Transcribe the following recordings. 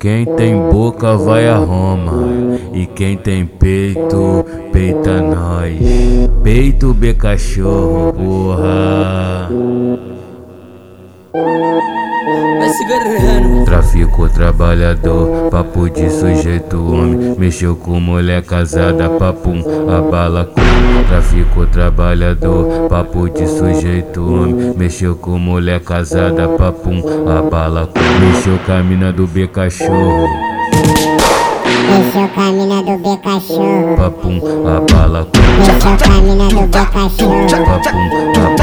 Quem tem boca vai a Roma. E quem tem peito, peita nós. Peito B cachorro, porra. Trafico trabalhador, papo de sujeito homem. Mexeu com mulher casada, papum, abala com. Trafico trabalhador, papo de sujeito homem. Mexeu com mulher casada, papum, abala com. Mexeu com a mina do B cachorro. Mexeu com a mina do B cachorro. Papum, abala com. Mexeu com a mina do B cachorro. Papum, abala com.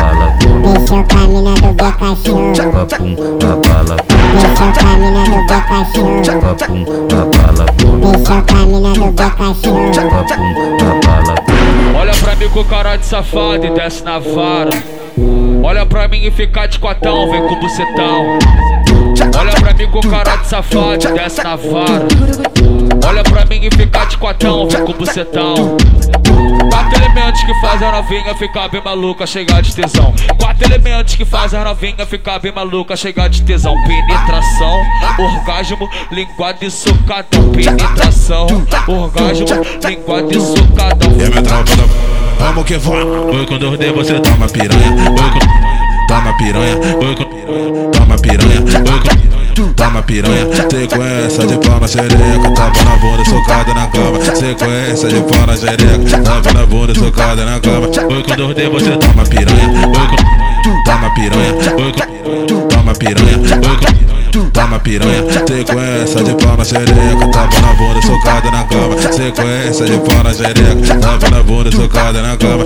Mexeu com a mina do B cachorro. Papum, abala com. Mexeu com a mina do B cachorro. Papum, abala com. Mexeu com a mina do B cachorro. Papum, abala com. Olha pra mim com cara de safado e desce na vara. Olha pra mim e fica de quatão, vem com bucetão. Olha pra mim com cara de safado e desce na vara. Olha pra mim e fica de quatão, vem com bucetão. Quatro elementos que fazem a novinha ficar bem maluca, chegar de tesão. Quatro elementos que fazem a novinha ficar bem maluca, chegar de tesão. Penetração, orgasmo, linguada e socadão. Penetração, orgasmo, linguada e socadão. Vamos que vamos. Oi, quando eu dei você toma piranha. Oi, quando... Toma piranha. Oi, quando... piranha, sequência de pau na xereca Tava na bunda socada na cama. Sequência de pau na xereca Tava na bunda socada na cama. Oi, quando eu dei você toma piranha. Oi, quando... Toma piranha. Oi, quando... Toma piranha. Oi, quando... Toma piranha, sequência de pau na xereca Tava na bunda socada na cama. Sequência de pau na xereca Tava na bunda socada na cama